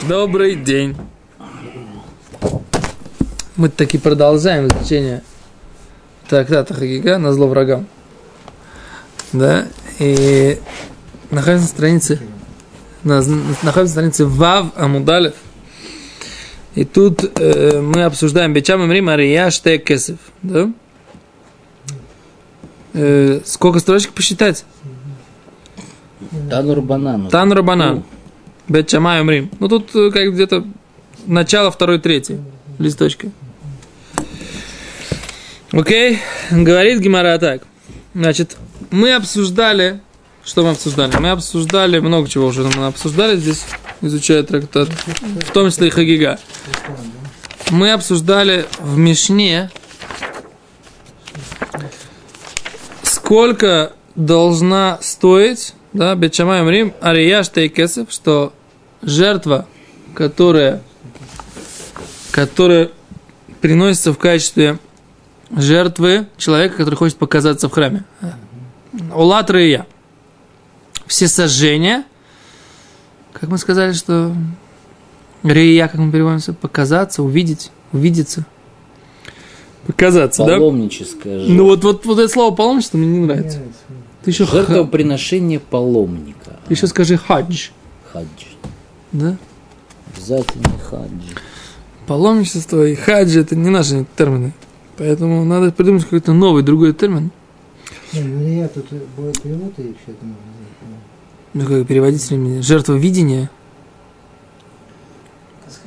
Добрый день. Мы таки продолжаем изучение трактата Хагига на зло врагам. Да, и находимся на странице, на, находимся на странице Вав Амудалев. И тут э, мы обсуждаем Бечам Имри Мария Штекесов. Да? Э, сколько строчек посчитать? Танур банан. Танур банан. Бет Шамай Умрим. Ну тут э, как где-то начало второй, третий листочка. Окей, говорит Гимара так. Значит, мы обсуждали, что мы обсуждали? Мы обсуждали много чего уже мы обсуждали здесь, изучая трактат, в том числе и Хагига. Мы обсуждали в Мишне, сколько должна стоить, да, Бечамай Рим, Арияш Тейкесов, что жертва, которая, которая приносится в качестве жертвы человека, который хочет показаться в храме. Улат Рия. Все сожжения, как мы сказали, что Рия, как мы переводимся, показаться, увидеть, увидеться. Показаться, да? Паломническое жертва. Ну вот, вот, вот это слово паломничество мне не нравится. Ты еще, Жертвоприношение паломника. ты еще скажи хадж. Хадж. Да? Обязательно хадж. Паломничество и хаджи это не наши термины. Поэтому надо придумать какой-то новый, другой термин. Не, ну я тут будет перевод и все это. Ну, как переводить времени? Жертва видения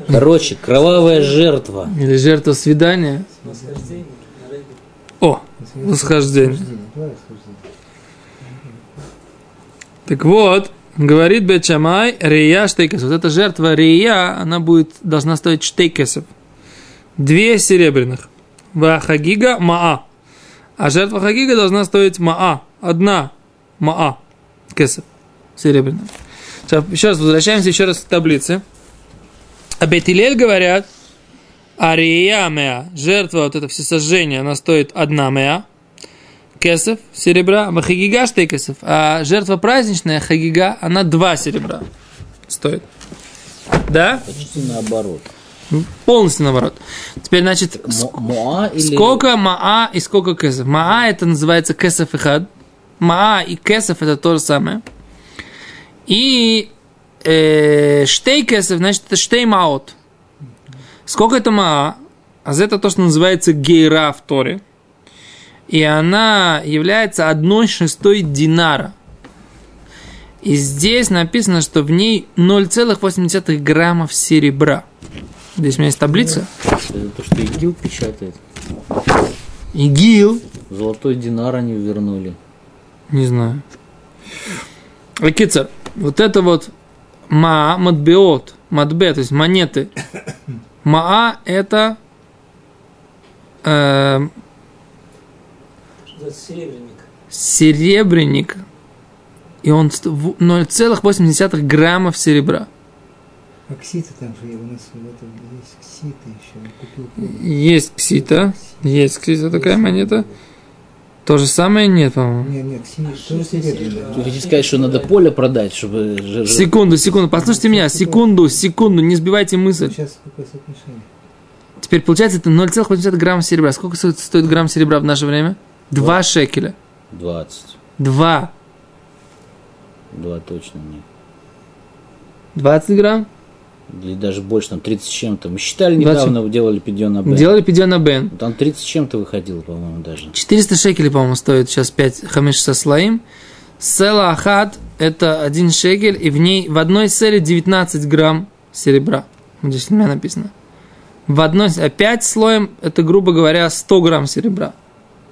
Короче, кровавая жертва. или жертва свидания. О, восхождение. Так вот, говорит Бечамай, Рия штейкесов. Вот эта жертва Рия, она будет, должна стоить штейкесов. Две серебряных. Вахагига Маа. А жертва Хагига должна стоить Маа. Одна Маа. Кесов. Серебряная. Еще раз возвращаемся еще раз к таблице. А Бетилель говорят, Ария Меа, жертва вот это всесожжение, она стоит одна Меа кесов серебра, а хагига штейкесов. А жертва праздничная хагига, она два серебра стоит. Да? Почти наоборот. Полностью наоборот. Теперь, значит, ск- или... сколько маа и сколько кесов? Маа это называется кесов и хад. Маа и кесов это то же самое. И э, штей кесов, значит, это штей маот. Сколько это маа? А это то, что называется гейра в Торе. И она является одной шестой динара. И здесь написано, что в ней 0,8 граммов серебра. Здесь у меня есть таблица. Это то, что ИГИЛ печатает. ИГИЛ. Золотой динар они вернули. Не знаю. Акицер, вот это вот ма, матбеот, матбе, то есть монеты. Маа это э, Серебряник. серебряник, и он ст- в- 0,8 граммов серебра. А ксита там же у нас в этом есть ксита еще. Купил. Есть ксита, есть ксита такая монета. То же самое нет, по-моему. Нет, нет, ксита тоже серебряная. Вы хотите сказать, что надо поле продать, чтобы... Секунду, секунду, послушайте меня, секунду, секунду, не сбивайте мысль. Сейчас какое соотношение? Теперь получается это 0,8 грамма серебра. Сколько стоит, стоит грамм серебра в наше время? Два шекеля. 20. Два. Два точно нет. 20 грамм? Или даже больше, там 30 с чем-то. Мы считали 20. недавно, делали пидьон Б. Делали пидьона бен. Там 30 с чем-то выходило, по-моему, даже. 400 шекелей, по-моему, стоит сейчас 5 хамеш со слоим. Села ахат – это один шекель, и в ней в одной селе 19 грамм серебра. Здесь у меня написано. В одной, а 5 слоем – это, грубо говоря, 100 грамм серебра.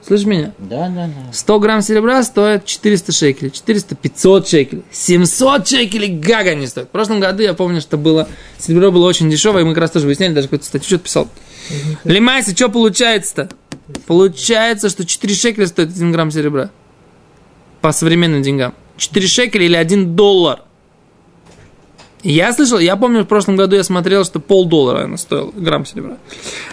Слышишь меня? Да, да, да. 100 грамм серебра стоит 400 шекелей, 400, 500 шекелей, 700 шекелей гага не стоит. В прошлом году я помню, что было, серебро было очень дешевое, и мы как раз тоже выясняли, даже какую-то статью что-то писал. Лимайся, что получается-то? Получается, что 4 шекеля стоит 1 грамм серебра. По современным деньгам. 4 шекеля или 1 доллар. Я слышал, я помню, в прошлом году я смотрел, что полдоллара она стоила, грамм серебра.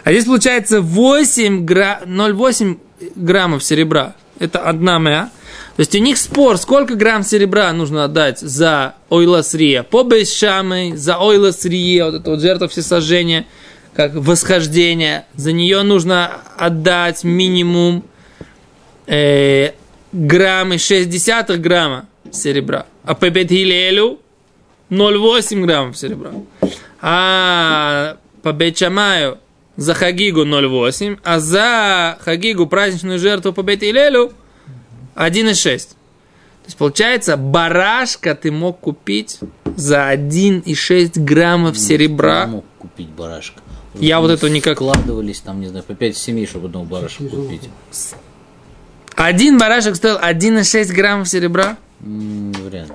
А здесь получается 8 гра... 0,8 граммов серебра. это одна мя. То есть у них спор, сколько грамм серебра нужно отдать за ойласрия. По бейшамой, за ойласрия, вот это вот жертва всесожжения, как восхождение. За нее нужно отдать минимум э, грамм и 6 десятых грамма серебра. А по бетхилелю 0,8 граммов серебра. А по бетчамаю за хагигу 0,8, а за хагигу праздничную жертву по бетхилелю 1,6. То есть получается, барашка ты мог купить за 1,6 граммов серебра. Я мог купить барашка. Я Просто вот это никак- Складывались там, не знаю, по 5 семей, чтобы одного барашка купить. Один барашек стоил 1,6 граммов серебра. М, Вряд ли.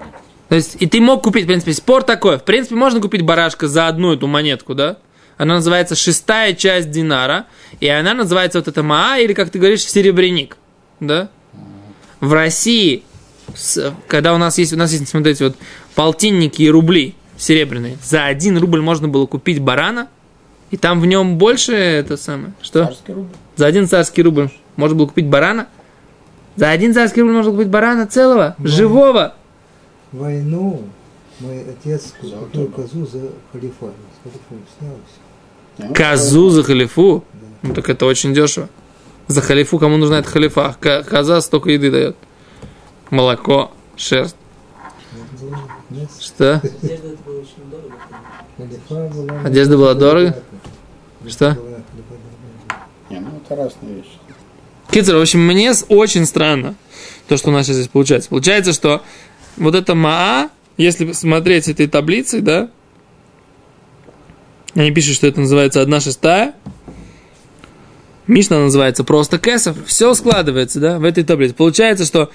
То есть, и ты мог купить, в принципе, спор такой. В принципе, можно купить барашка за одну эту монетку, да? Она называется шестая часть динара. И она называется вот это маа, или, как ты говоришь, серебряник. Да? В России, когда у нас есть, у нас есть, смотрите, вот полтинники и рубли серебряные, за один рубль можно было купить барана, и там в нем больше это самое. Что? Царский рубль. За один царский рубль можно было купить барана. За один царский рубль можно было купить барана целого, Да. живого. Войну мой отец купил козу за халифа. С халифом снялся. Козу за халифу? Ну так это очень дешево. За халифу кому нужна эта халифа? Ко- Коза столько еды дает. Молоко, шерсть. Что? Одежда была дорого? Что? Не, ну это разные вещи. Кицер, в общем, мне очень странно то, что у нас сейчас здесь получается. Получается, что вот это Маа, если смотреть этой таблицей, да, они пишут, что это называется одна шестая, Мишна называется просто кесов, все складывается, да, в этой таблице. Получается, что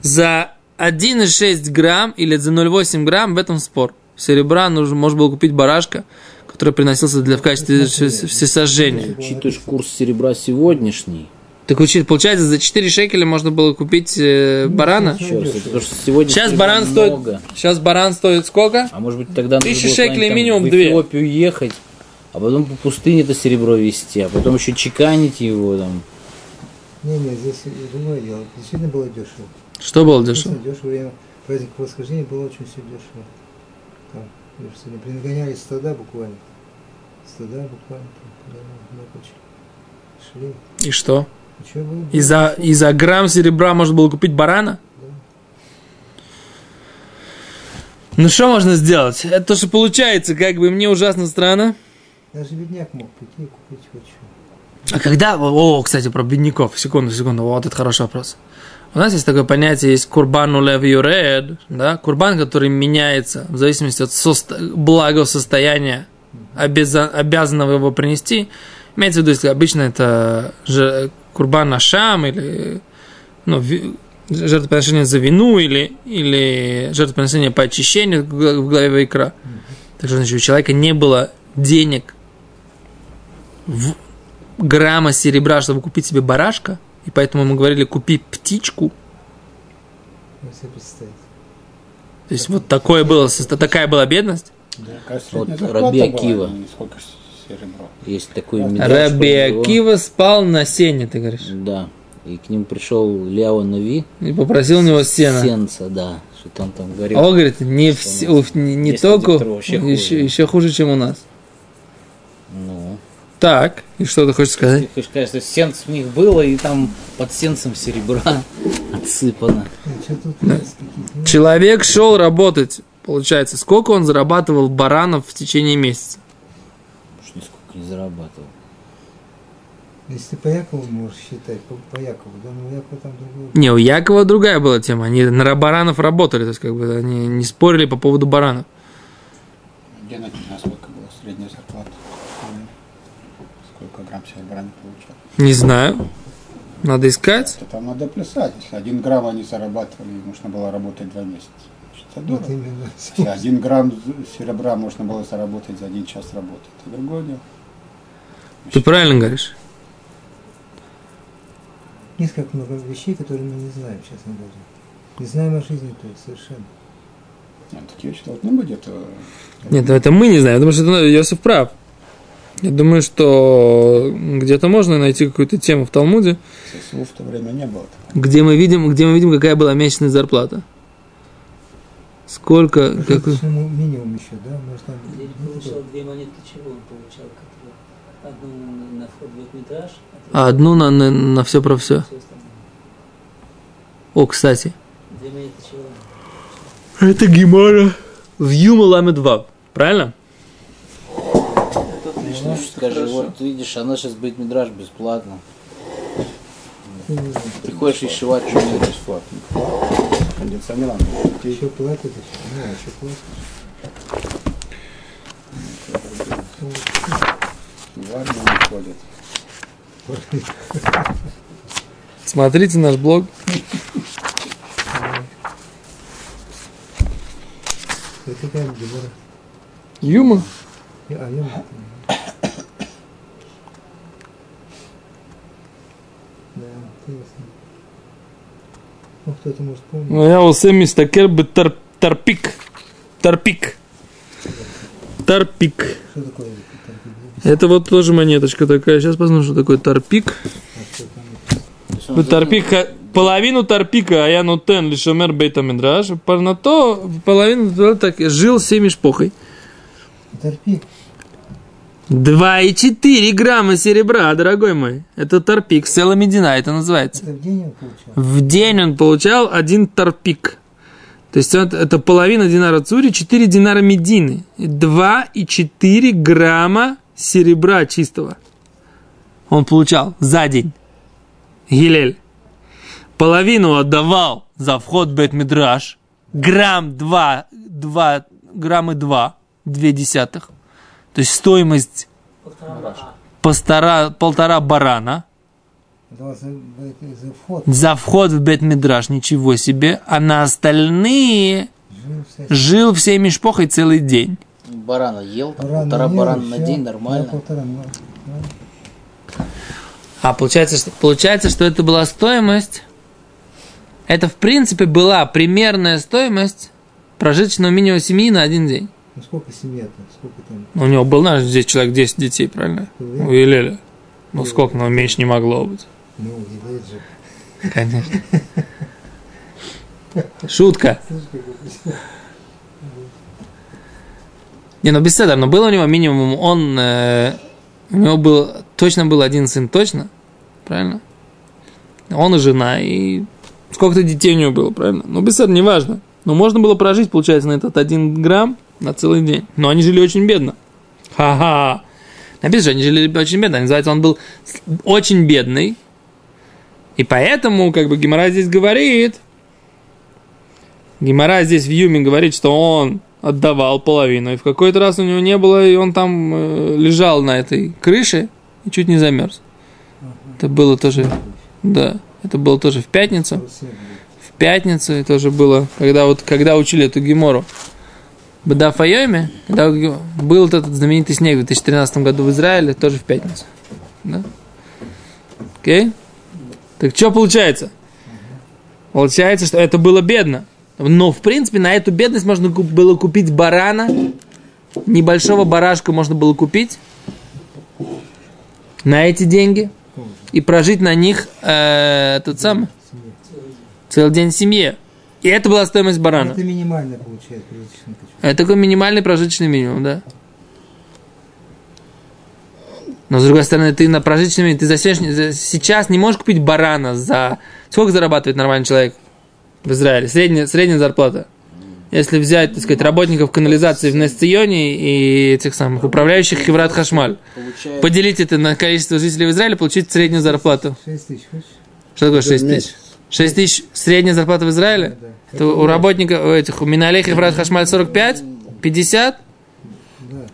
за 1,6 грамм или за 0,8 грамм в этом спор. Серебра нужно, можно было купить барашка, который приносился для, в качестве всесожжения. Учитываешь курс серебра сегодняшний, Так получается, за 4 шекеля можно было купить э, барана? потому что сегодня Сейчас баран стоит. много. Сейчас баран стоит сколько? А может быть тогда нужно Тысяча было шекелей минимум в две. Эфиопию ехать, а потом по пустыне это серебро везти, а потом еще чеканить его там. Не-не, здесь другое дело. Действительно было дешево. Что было дешево? Дешево. Время праздника восхождения было очень все дешево. Там, сегодня принагоняли стада буквально. Стада буквально. Там, да, много очень. Шли. И что? И за, и за грамм серебра можно было купить барана? Ну что можно сделать? Это то, что получается, как бы мне ужасно странно. Даже бедняк мог прийти и купить что. А когда... О, кстати, про бедняков. Секунду, секунду. Вот это хороший вопрос. У нас есть такое понятие, есть курбан улев юред, да, курбан, который меняется в зависимости от соста- благосостояния обяза- обязанного его принести. Имеется в виду, если обычно это курбан ашам или ну, жертвоприношение за вину или, или жертвоприношение по очищению в гла- в главе Вайкра. Так что, значит, у человека не было денег в грамма серебра, чтобы купить себе барашка, и поэтому мы говорили, купи птичку. То есть вот такое было, такая была бедность. Какая Вот средняя зарплата Раби была, Акива. и сколько серебро. Есть такой медаль. что Раби его- Акива спал на сене, ты говоришь. Да. И к ним пришел Ляо Нави. И попросил у него сена. Сенца, да. Что он там говорил. А он говорит, не, все, не, не только, еще, хуже. еще хуже, чем у нас. Ну. Так, и что ты хочешь сказать? Ты хочешь сказать, что сенц у них было, и там под сенцем серебра отсыпано. ну, Человек шел работать, получается, сколько он зарабатывал баранов в течение месяца? Не зарабатывал. Если ты по Якову можешь считать, по, по Якову, да, но у Якова там другой. Не, у Якова другая была тема. Они на баранов работали, то есть как бы они не спорили по поводу баранов. Где на на сколько была средняя зарплата? Сколько грамм серебра не получал? Не знаю. Надо искать. Это там надо плясать. Если один грамм они зарабатывали, нужно было работать два месяца. Дорого. именно. Если один грамм серебра можно было заработать за один час работы, это другое дело. Ты правильно говоришь. Есть как много вещей, которые мы не знаем, честно говоря. Не знаем о жизни, то есть совершенно. Нет, такие вещи должны быть. Это Нет, это мы не знаем, потому что это, ну, Иосиф прав. Я думаю, что где-то можно найти какую-то тему в Талмуде, ССУ в то время не было. где мы видим, где мы видим, какая была месячная зарплата. Сколько, Ну, как, минимум еще, да? Может, там... Ну, получал две монетки чего он получал? которые- Одну на, на вход в метраж, а одну на, на, на все про все. О, кстати. Это Гимара в Юма Ламед Вав. Правильно? Ну, скажи, вот видишь, она сейчас будет мидраж бесплатно. Приходишь и шивать что Бесплатно. Кондиционером. Еще платят еще? Ну, еще платят. В армию не ходят. Смотрите наш блог. Это какая Гемора? Юма. А, я... Ну, кто-то может помнить. Ну, я усе мистакер бы тар- тарпик. Тарпик. Тарпик. Что такое там, Это вот тоже монеточка такая. Сейчас посмотрим, что такое тарпик. а? Ну, тарпик, половину тарпика, а я нутен лишомер бейта мидраш. На то половину так жил семь шпохой. Торпик. 2,4 грамма серебра, дорогой мой. Это торпик, целая медина, это называется. Это в день он получал? В день он получал один торпик. То есть это, это половина динара цури, 4 динара медины. 2,4 грамма серебра чистого. Он получал за день. Гилель. Половину отдавал за вход в Бет-Мидраш. Грамм 2, 2, граммы 2, 2 десятых. То есть стоимость полтора, полтора барана. За, вход За вход в Бет-Мидраш, ничего себе. А на остальные жил вся жил всеми шпохой целый день. Барана ел, там, Барана полтора ел, барана на день нормально. полтора, ну, ну. А получается, что, получается, что это была стоимость. Это, в принципе, была примерная стоимость прожиточного минимума семьи на один день. Ну, сколько семья-то? Сколько там? Ну, У него был, знаешь, здесь человек 10 детей, правильно? У Елеля. Ну, сколько, но меньше не могло быть. Ну, Гилель же. Конечно. Шутка. Не, ну без седа, но был у него минимум, он, э, у него был, точно был один сын, точно, правильно? Он и жена, и сколько-то детей у него было, правильно? Ну без седа, неважно. Но можно было прожить, получается, на этот один грамм на целый день. Но они жили очень бедно. Ха-ха. Написано, что они жили очень бедно. Называется, он был очень бедный. И поэтому, как бы, Гимара здесь говорит, Гимара здесь в Юме говорит, что он отдавал половину, и в какой-то раз у него не было, и он там э, лежал на этой крыше и чуть не замерз. Это было тоже, да, это было тоже в пятницу. В пятницу и тоже было, когда вот, когда учили эту гемору. Бада Файоме, когда был вот этот знаменитый снег в 2013 году в Израиле, тоже в пятницу. Да? Окей? Так что получается? Получается, что это было бедно. Но, в принципе, на эту бедность можно было купить барана. Небольшого барашка можно было купить. На эти деньги. И прожить на них э, тот самый. Целый день в семье. И это была стоимость барана. Это минимально получается качок. Это такой минимальный прожиточный минимум, да. Но с другой стороны, ты на прожиточный минимум, ты за сегодня- за- сейчас не можешь купить барана за... Сколько зарабатывает нормальный человек в Израиле? Средняя, средняя зарплата. Если взять, так сказать, работников канализации в Несционе и этих самых управляющих Хеврат Хашмаль, Получается, поделить это на количество жителей в Израиле, получить среднюю зарплату. 6 тысяч, хочешь? Что такое 6 тысяч? 6 тысяч средняя зарплата в Израиле? Да. Это у работников, у этих, у Миналех Хеврат Хашмаль 45, 50, Да.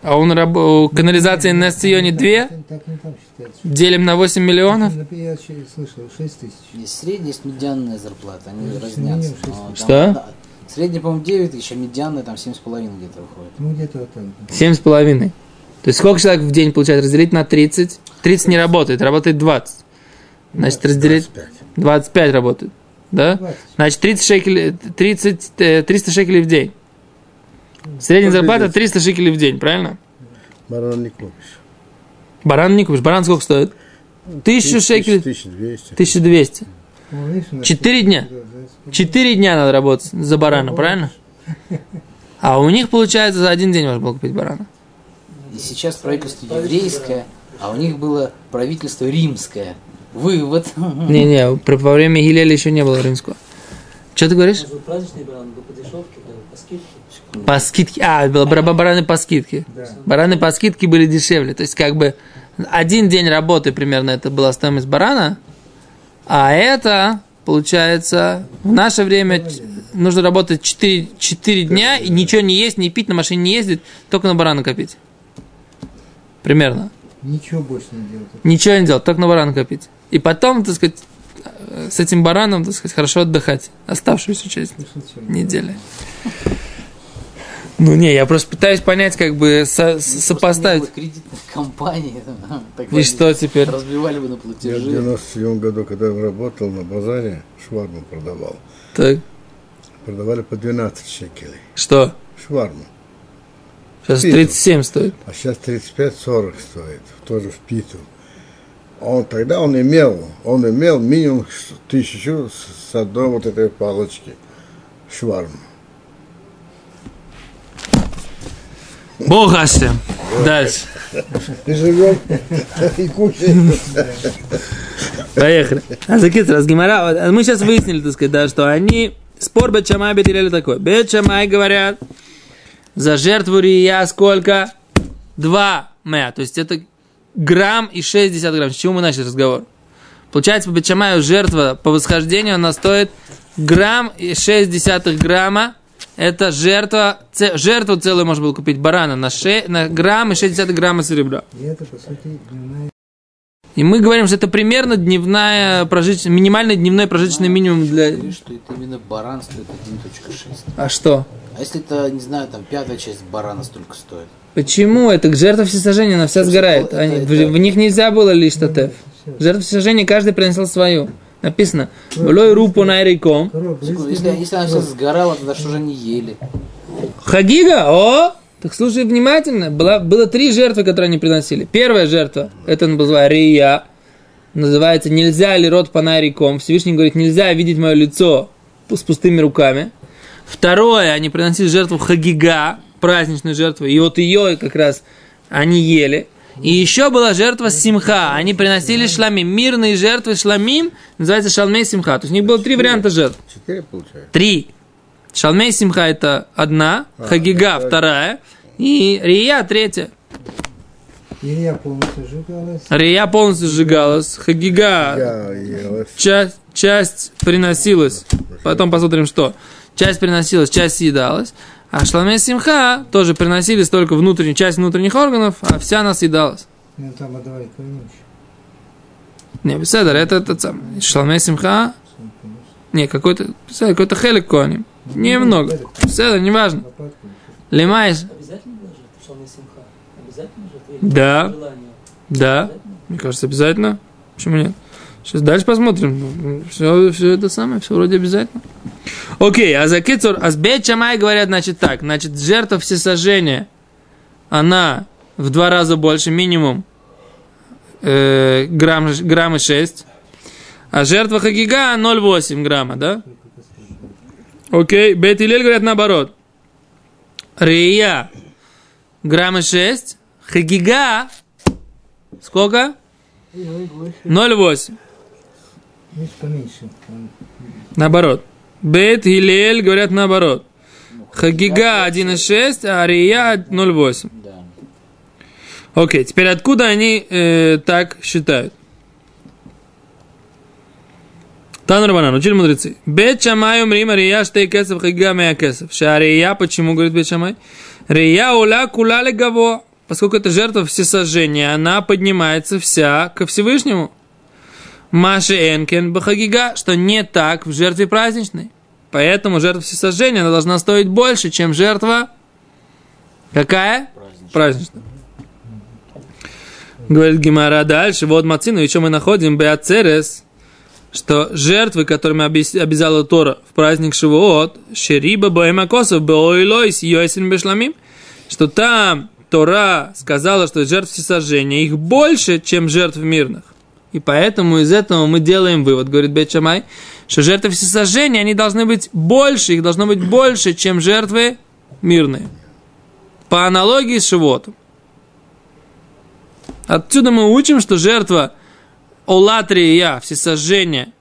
А у, раб- у канализации на Сионе 2, Так, так не там считается. делим на 8 миллионов. Я еще слышал, 6 тысяч. есть средняя, есть медианная зарплата, они Ну, разнятся. там, Что? Средняя, по-моему, 9 тысяч, а медианная там 7,5 где-то выходит. Ну, где-то вот так. да. Семь с половиной. То есть сколько человек в день получает разделить на 30? 30 не работает, работает 20. Значит, разделить... 25 работает. Да? 20. Значит, 30 шекелей, 30, э, 300 шекелей в день. Средняя зарплата 300 шекелей в день, правильно? Барана не купишь. Баран не купишь. Баран сколько стоит? Тысячу шекелей. 1200. 1200. Ну, Четыре дня. Четыре дня надо работать за барана, правильно? А у них, получается, за один день можно было купить барана. И сейчас правительство еврейское, а у них было правительство римское. Вывод. Не-не, во время Гилеля еще не было римского. Что ты говоришь? Быть, праздничный баран был по дешевке, по скидке. По скидке. А, было бара- бараны по скидке. Да. Бараны по скидке были дешевле. То есть, как бы, один день работы примерно это была стоимость барана, а это, получается, в наше время нужно работать 4, 4 дня и ничего не есть, не пить, на машине не ездить, только на барана копить. Примерно. Ничего больше не делать. Ничего не делать, только на барана копить. И потом, так сказать, э, с этим бараном, так сказать, хорошо отдыхать оставшуюся часть недели. Ну не, я просто пытаюсь понять, как бы со- с- сопоставить. Кредитных компаний. так И что теперь? Разбивали бы на Я в платежи. 97 году, когда я работал на базаре, шварму продавал. Так, Продавали по 12 шекелей. что? Шварму. Сейчас Питу. 37 стоит. А сейчас 35-40 стоит. Тоже в Питу. Он тогда он имел, он имел минимум тысячу с одной вот этой палочки шварм. Бог Ашем. Дальше. Живем и кушаем. Поехали. А закид раз вот, а Мы сейчас выяснили, так сказать, да, что они спор Бетшамай Бетилели такой. Бетшамай говорят, за жертву Рия сколько? Два мя. То есть это грамм и 60 грамм. С чего мы начали разговор? Получается, по Бетшамаю жертва по восхождению она стоит грамм и 6 десятых грамма. Это жертва, це- жертву целую можно было купить барана на, ше, на грамм и 6 десятых грамма серебра. И это, по сути, дневная И мы говорим, что это примерно дневная прожиточная, минимальный дневной прожиточный минимум для... Говоришь, что это именно баран стоит 1.6. А что? А если это, не знаю, там пятая часть барана столько стоит? Почему? Это жертва всесожжения, она вся сгорает. это- Они- в, это- в них нельзя было лишь татеф. Жертва всесожжения каждый приносил свою. Написано. Влой рупу на. Секунду, если, если она вся сгорала, тогда что же они ели? Хагига, о! Так слушай внимательно. Была, было три жертвы, которые они приносили. Первая жертва, это называется Рия. Называется «Нельзя ли рот панариком». Всевышний говорит, нельзя видеть мое лицо с пустыми руками. Второе, они приносили жертву Хагига, праздничную жертву. И вот ее как раз они ели. И еще была жертва Симха. Они приносили шламим. Мирные жертвы шламим называется шалмей Симха. То есть у них было три варианта жертв. Четыре получается. Три. Шалмей Симха это одна, А, Хагига это- вторая, и Рия третья. Илья полностью сжигалась. Рия полностью сжигалась, Хагига часть, часть приносилась, потом посмотрим что. Часть приносилась, часть съедалась, а Шламей Симха тоже приносились только внутреннюю часть внутренних органов, а вся она съедалась. Ну, там отдавали Не, беседер, это этот самый. Шламей Симха, не, какой-то, какой-то хелик коним. Немного. Беседер, неважно. Лимаешь, Да. да. Мне кажется, обязательно. Почему нет? Сейчас дальше посмотрим. Все, все это самое, все вроде обязательно. Окей, а за Кицур, а с Бет Шамай говорят, значит так, значит, жертва всесожжения, она в два раза больше, минимум э, грамм, граммы 6, а жертва Хагига 0,8 грамма, да? Окей, Бет Илель говорят наоборот. Рия граммы 6, Хагига сколько? 0,8. Есть поменьше. Наоборот. Бет Хилель говорят наоборот. Хагига 1,6, а Ария 0,8. Да. Окей, теперь откуда они э, так считают? Тан Рабанан, учили мудрецы. Бет Шамай умрим, Ария штей кесов, Хагига мея кесов. Шария, почему, говорит Бет Шамай? Рия уля кула легаво. Поскольку это жертва всесожжения, она поднимается вся ко Всевышнему. Маши Энкен Бахагига, что не так в жертве праздничной. Поэтому жертва всесожжения она должна стоить больше, чем жертва какая? Праздничная. Говорит Гимара дальше, вот Мацину, и что мы находим, Беацерес, что жертвы, которыми обязала Тора в праздник Шивоот, Шериба Боэма Косов, Бойлойс, Йойсин Бешламим, что там Тора сказала, что жертв всесожжения их больше, чем жертв мирных. И поэтому из этого мы делаем вывод, говорит Бет Шамай, что жертвы всесожжения, они должны быть больше, их должно быть больше, чем жертвы мирные. По аналогии с животом. Отсюда мы учим, что жертва олатрия, всесожжения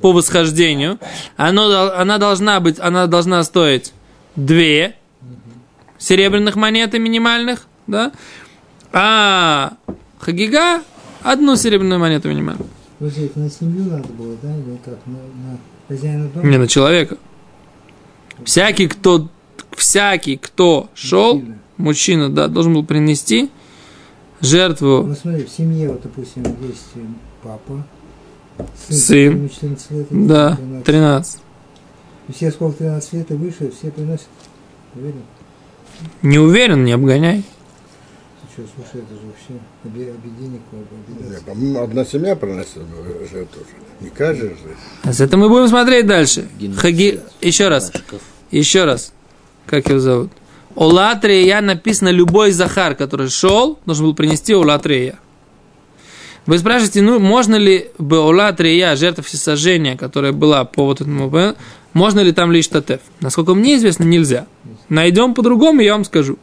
по восхождению, оно, она должна быть, она должна стоить две серебряных монеты минимальных, да, а хагига одну серебряную монету минимальную. Подожди, это на семью надо было, да, или как? На, на хозяина дома? Не на человека. Всякий, кто, всякий, кто шел, Мужчина. мужчина, да, должен был принести жертву Ну смотри, в семье, вот, допустим, есть э, папа, Сын. ему 14 лет, Да, 13. 13. И все, сколько 13 лет и выше, все приносят. Уверен? Не уверен, не обгоняй. Что, слушай, это же вообще обе- объединение какое-то, Не, объедаться. по-моему, одна семья приносит жертву. Не каждый же. А с этим мы будем смотреть дальше. Геноцид. Хаги... Еще раз. Еще раз. Как его зовут? Олатрия написано любой Захар, который шел, должен был принести Олатрия. Вы спрашиваете, ну, можно ли бы Олатрия, жертва всесожжения, которая была по вот этому, можно ли там лишь татеф? Насколько мне известно, нельзя. Найдем по-другому, я вам скажу.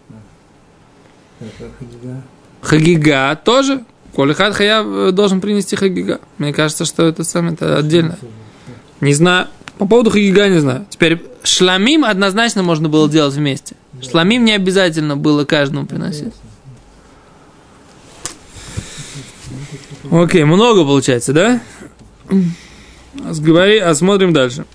Хагига? Тоже. Колихат Хая э, должен принести Хагига. Мне кажется, что это самое это отдельно. Не знаю. По поводу Хагига не знаю. Теперь шламим однозначно можно было делать вместе. Шламим не обязательно было каждому приносить. Окей, много получается, да? Сговори, а смотрим дальше.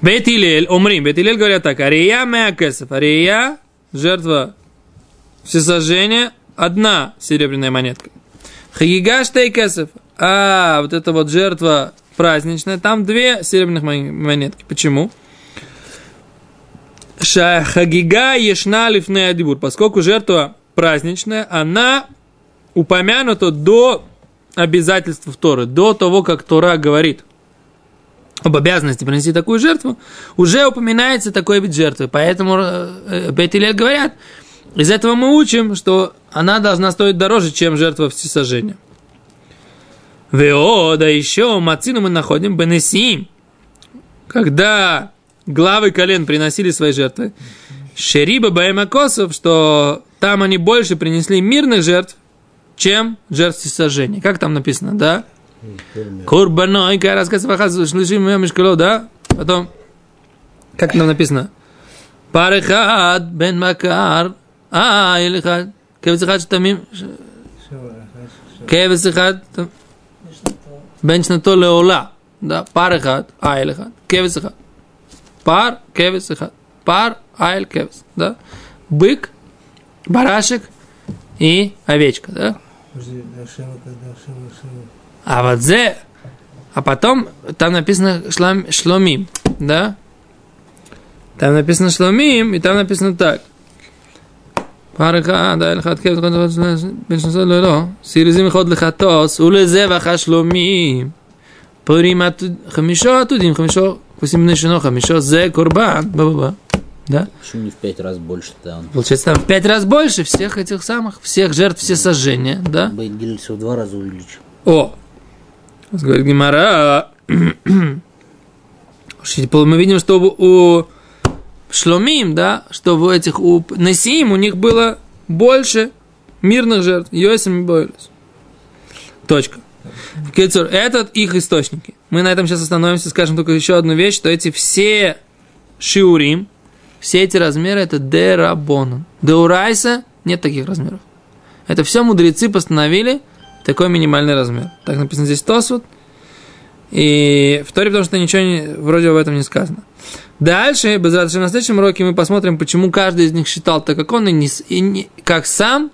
Бет Илель, Омрим, Бет Илель говорят так, Ария Меакесов, Ария, жертва всесожжения, одна серебряная монетка. Хагига Штейкесов, а вот это вот жертва праздничная, там две серебряных мон- монетки. Почему? Ша- Хагига Ешна Лифней Адибур, поскольку жертва праздничная, она упомянута до обязательств Торы, до того, как Тора говорит об обязанности принести такую жертву, уже упоминается такой вид жертвы. Поэтому э, Бейт Илель говорят, из этого мы учим, что она должна стоить дороже, чем жертва всесожжения. Вео, да еще Мацину мы находим Бенесим, когда главы колен приносили свои жертвы, Шериба Баемакосов, что там они больше принесли мирных жертв, чем жертв всесожжения. Как там написано, да? Курбаной, караска свахазу, шлышим мешкало, да? Потом, как там написано? Парехат бен макар, а, или хат, кевцехат штамим, кевцехат, бен шнато леола, да, парехат, а, или хат, кевцехат, пар, кевцехат, пар, айль, кевц, да? Бык, барашек и овечка, да? Подожди, Ашема, когда Ашема, Ашема. А вот зе, а потом там написано шлам, шломим, да? Там написано шломим, и там написано так. פרחה, די לך עד כבד, בן שנוסע לא, לא, סיריזים יכול לחטוס, ולזבח השלומים. פורים חמישו עתודים, חמישו כבשים בני שונו, חמישו זה קורבן, ба ба ба Да? Почему не в пять раз больше-то? Он Получается, там в пять раз больше всех этих самых, всех жертв, все сожжения, да? Бейт всего в два раза увеличил. О! Говорит Гимара. Мы видим, что у Шломим, да, что в этих у Насиим у них было больше мирных жертв. Йосим и Бойлес. Точка. Кицур, этот их источники. Мы на этом сейчас остановимся, скажем только еще одну вещь, что эти все шиурим, все эти размеры это дерабонан. Деурайса нет таких размеров. Это все мудрецы постановили такой минимальный размер. Так написано здесь Тосфот. И в Торе, потому что ничего не, вроде об этом не сказано. Дальше, без на следующем уроке мы посмотрим, почему каждый из них считал так, как он, и, не, и не- как сам,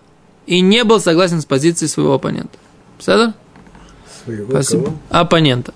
и не был согласен с позицией своего оппонента. Представляешь? Своего Спасибо. кого? Оппонента.